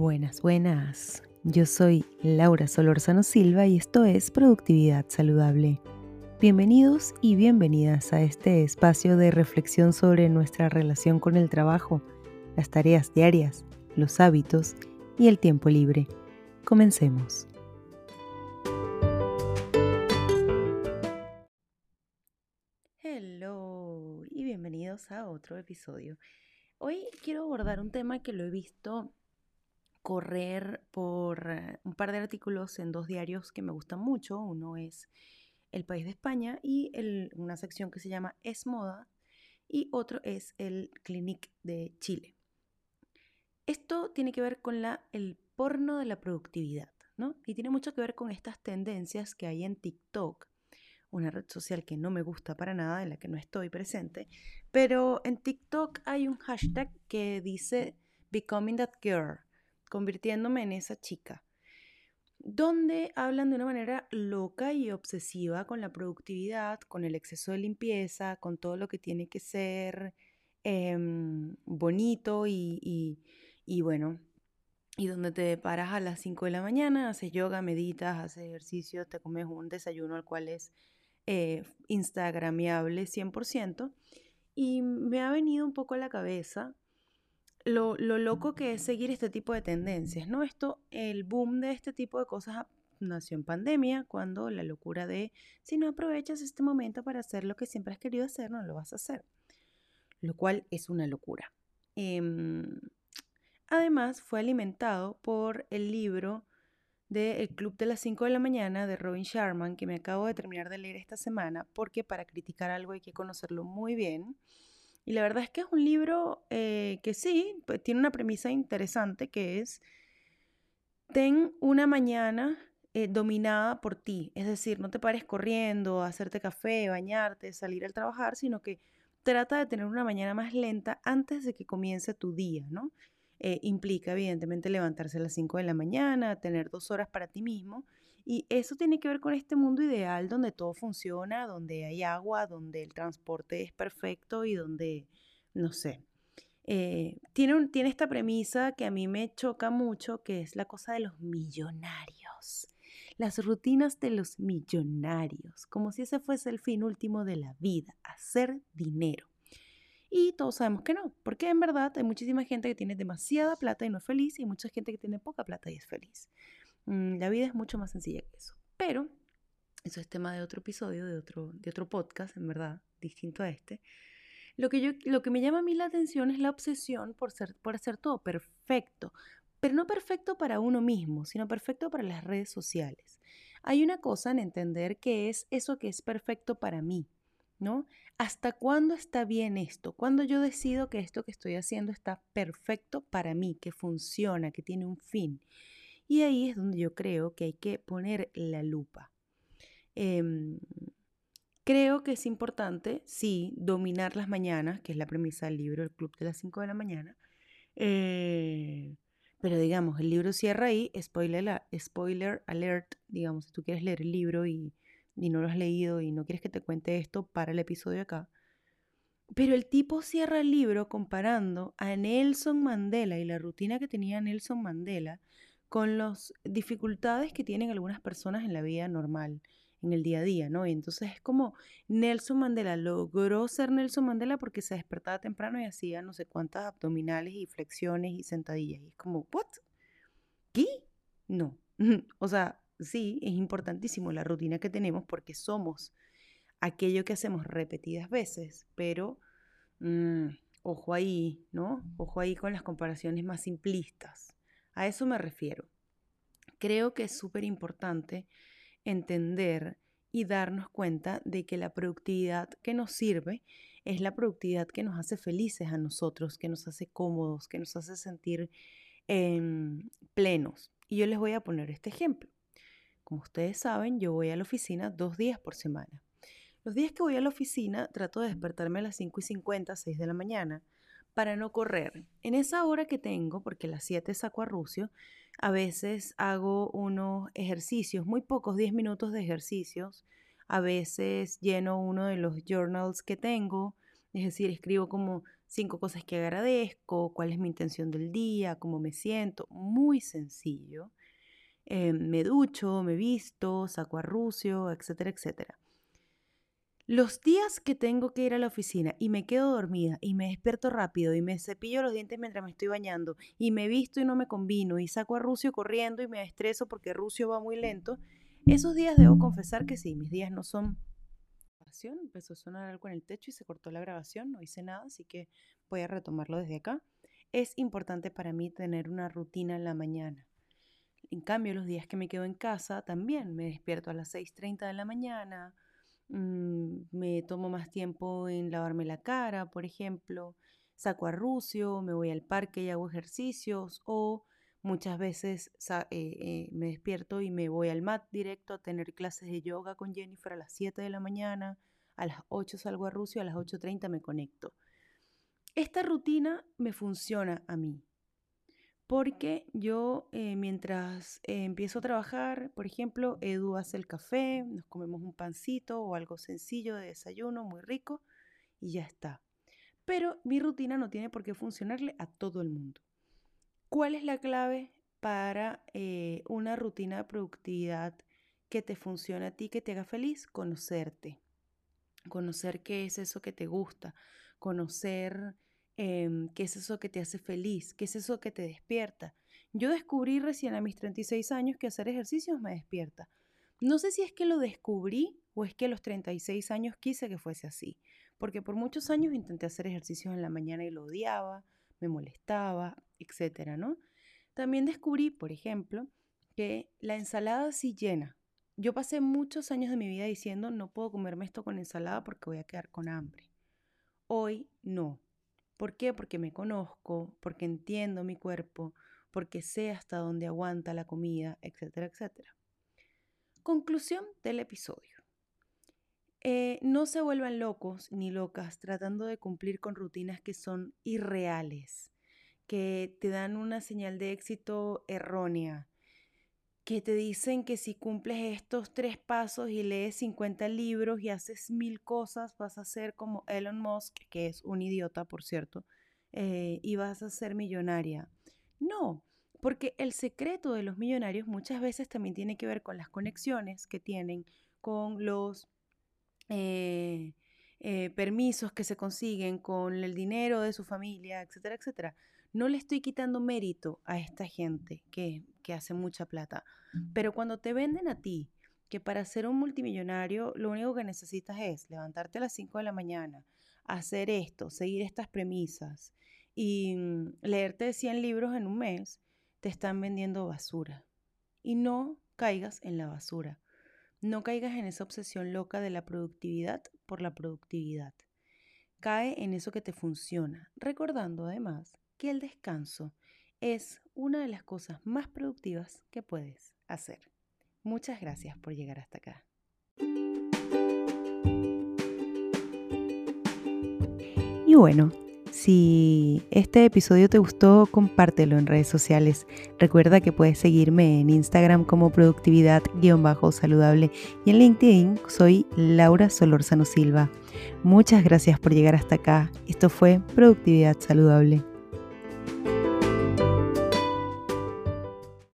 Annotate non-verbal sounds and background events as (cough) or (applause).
Buenas, buenas. Yo soy Laura Solorzano Silva y esto es Productividad Saludable. Bienvenidos y bienvenidas a este espacio de reflexión sobre nuestra relación con el trabajo, las tareas diarias, los hábitos y el tiempo libre. Comencemos. Hello y bienvenidos a otro episodio. Hoy quiero abordar un tema que lo he visto correr por eh, un par de artículos en dos diarios que me gustan mucho. Uno es El País de España y una sección que se llama Es Moda y otro es el Clinic de Chile. Esto tiene que ver con el porno de la productividad, ¿no? Y tiene mucho que ver con estas tendencias que hay en TikTok, una red social que no me gusta para nada, en la que no estoy presente, pero en TikTok hay un hashtag que dice Becoming That Girl, convirtiéndome en esa chica, donde hablan de una manera loca y obsesiva con la productividad, con el exceso de limpieza, con todo lo que tiene que ser em, bonito y, bueno, y donde te paras a las 5 de la mañana, haces yoga, meditas, haces ejercicio, te comes un desayuno al cual es eh, instagramiable 100%. Y me ha venido un poco a la cabeza lo, loco que es seguir este tipo de tendencias, ¿no? Esto, el boom de este tipo de cosas nació en pandemia, cuando la locura de si no aprovechas este momento para hacer lo que siempre has querido hacer, no lo vas a hacer. Lo cual es una locura. Em, además, fue alimentado por el libro de El Club de las 5 de la mañana de Robin Sharman, que me acabo de terminar de leer esta semana, porque para criticar algo hay que conocerlo muy bien. Y la verdad es que es un libro eh, que sí, pues, tiene una premisa interesante que es, ten una mañana eh, dominada por ti, es decir, no te pares corriendo, hacerte café, bañarte, salir al trabajar, sino que trata de tener una mañana más lenta antes de que comience tu día, ¿no? Eh, implica evidentemente levantarse a las 5 de la mañana, tener dos horas para ti mismo y eso tiene que ver con este mundo ideal donde todo funciona, donde hay agua, donde el transporte es perfecto y donde, no sé, eh, tiene, tiene esta premisa que a mí me choca mucho, que es la cosa de los millonarios. Las rutinas de los millonarios, como si ese fuese el fin último de la vida, hacer dinero. Y todos sabemos que no, porque en verdad hay muchísima gente que tiene demasiada plata y no es feliz y mucha gente que tiene poca plata y es feliz. Mm, la vida es mucho más sencilla que eso. Pero eso es tema de otro episodio, de otro, de otro podcast, en verdad, distinto a este. Lo que, yo, lo que me llama a mí la atención es la obsesión por, ser, por hacer todo perfecto, pero no perfecto para uno mismo, sino perfecto para las redes sociales. Hay una cosa en entender que es eso que es perfecto para mí, ¿no? ¿Hasta cuándo está bien esto? Cuando yo decido que esto que estoy haciendo está perfecto para mí, que funciona, que tiene un fin. Y ahí es donde yo creo que hay que poner la lupa. Em, creo que es importante, sí, dominar las mañanas, que es la premisa del libro El Club de las 5 de la mañana. Eh, pero digamos, el libro cierra ahí, spoiler, spoiler alert, digamos, si tú quieres leer el libro y, y no lo has leído y no quieres que te cuente esto, para el episodio acá. Pero el tipo cierra el libro comparando a Nelson Mandela y la rutina que tenía Nelson Mandela con las dificultades que tienen algunas personas en la vida normal, en el día a día, ¿no? Y entonces es como Nelson Mandela logró ser Nelson Mandela porque se despertaba temprano y hacía no sé cuántas abdominales y flexiones y sentadillas. Y es como, ¿what? ¿Qué? No. (laughs) o sea, sí, es importantísimo la rutina que tenemos porque somos aquello que hacemos repetidas veces, pero mm, ojo ahí, ¿no? Ojo ahí con las comparaciones más simplistas. A eso me refiero. Creo que es súper importante entender y darnos cuenta de que la productividad que nos sirve es la productividad que nos hace felices a nosotros, que nos hace cómodos, que nos hace sentir em, plenos. Y yo les voy a poner este ejemplo. Como ustedes saben, yo voy a la oficina dos días por semana. Los días que voy a la oficina trato de despertarme a las 5 y 50, 6 de la mañana, para no correr. En esa hora que tengo, porque las 7 saco a Rucio, a veces hago unos ejercicios, muy pocos, 10 minutos de ejercicios. A veces lleno uno de los journals que tengo. Es decir, escribo como cinco cosas que agradezco, cuál es mi intención del día, cómo me siento, muy sencillo. Eh, me ducho, me visto, saco a Rucio, etcétera, etcétera. Los días que tengo que ir a la oficina y me quedo dormida y me despierto rápido y me cepillo los dientes mientras me estoy bañando y me visto y no me combino y saco a Rucio corriendo y me estreso porque Rucio va muy lento, esos días debo confesar que sí, mis días no son... Empezó a sonar algo en el techo y se cortó la grabación, no hice nada, así que voy a retomarlo desde acá. Es importante para mí tener una rutina en la mañana. En cambio, los días que me quedo en casa también me despierto a las 6.30 de la mañana, mm, me tomo más tiempo en lavarme la cara, por ejemplo, saco a Rucio, me voy al parque y hago ejercicios o Muchas veces eh, eh, me despierto y me voy al mat directo a tener clases de yoga con Jennifer a las 7 de la mañana, a las 8 salgo a Rusia, a las 8.30 me conecto. Esta rutina me funciona a mí, porque yo eh, mientras empiezo a trabajar, por ejemplo, Edu hace el café, nos comemos un pancito o algo sencillo de desayuno, muy rico, y ya está. Pero mi rutina no tiene por qué funcionarle a todo el mundo. ¿Cuál es la clave para eh, una rutina de productividad que te funcione a ti, que te haga feliz? Conocerte. Conocer qué es eso que te gusta. Conocer em, qué es eso que te hace feliz. Qué es eso que te despierta. Yo descubrí recién a mis 36 años que hacer ejercicios me despierta. No sé si es que lo descubrí o es que a los 36 años quise que fuese así. Porque por muchos años intenté hacer ejercicios en la mañana y lo odiaba me molestaba, etcétera, ¿no? También descubrí, por ejemplo, que la ensalada sí llena. Yo pasé muchos años de mi vida diciendo, no puedo comerme esto con ensalada porque voy a quedar con hambre. Hoy no. ¿Por qué? Porque me conozco, porque entiendo mi cuerpo, porque sé hasta dónde aguanta la comida, etcétera, etcétera. Conclusión del episodio. Eh, no se vuelvan locos ni locas tratando de cumplir con rutinas que son irreales, que te dan una señal de éxito errónea, que te dicen que si cumples estos tres pasos y lees 50 libros y haces mil cosas, vas a ser como Elon Musk, que es un idiota, por cierto, eh, y vas a ser millonaria. No, porque el secreto de los millonarios muchas veces también tiene que ver con las conexiones que tienen con los eh, eh, permisos que se consiguen con el dinero de su familia, etcétera, etcétera. No le estoy quitando mérito a esta gente que, que hace mucha plata, pero cuando te venden a ti que para ser un multimillonario lo único que necesitas es levantarte a las 5 de la mañana, hacer esto, seguir estas premisas y mm, leerte 100 libros en un mes, te están vendiendo basura. Y no caigas en la basura. No caigas en esa obsesión loca de la productividad por la productividad. Cae en eso que te funciona, recordando además que el descanso es una de las cosas más productivas que puedes hacer. Muchas gracias por llegar hasta acá. Y bueno, si este episodio te gustó, compártelo en redes sociales. Recuerda que puedes seguirme en Instagram como productividad-saludable y en LinkedIn soy Laura Solorzano Silva. Muchas gracias por llegar hasta acá. Esto fue Productividad Saludable.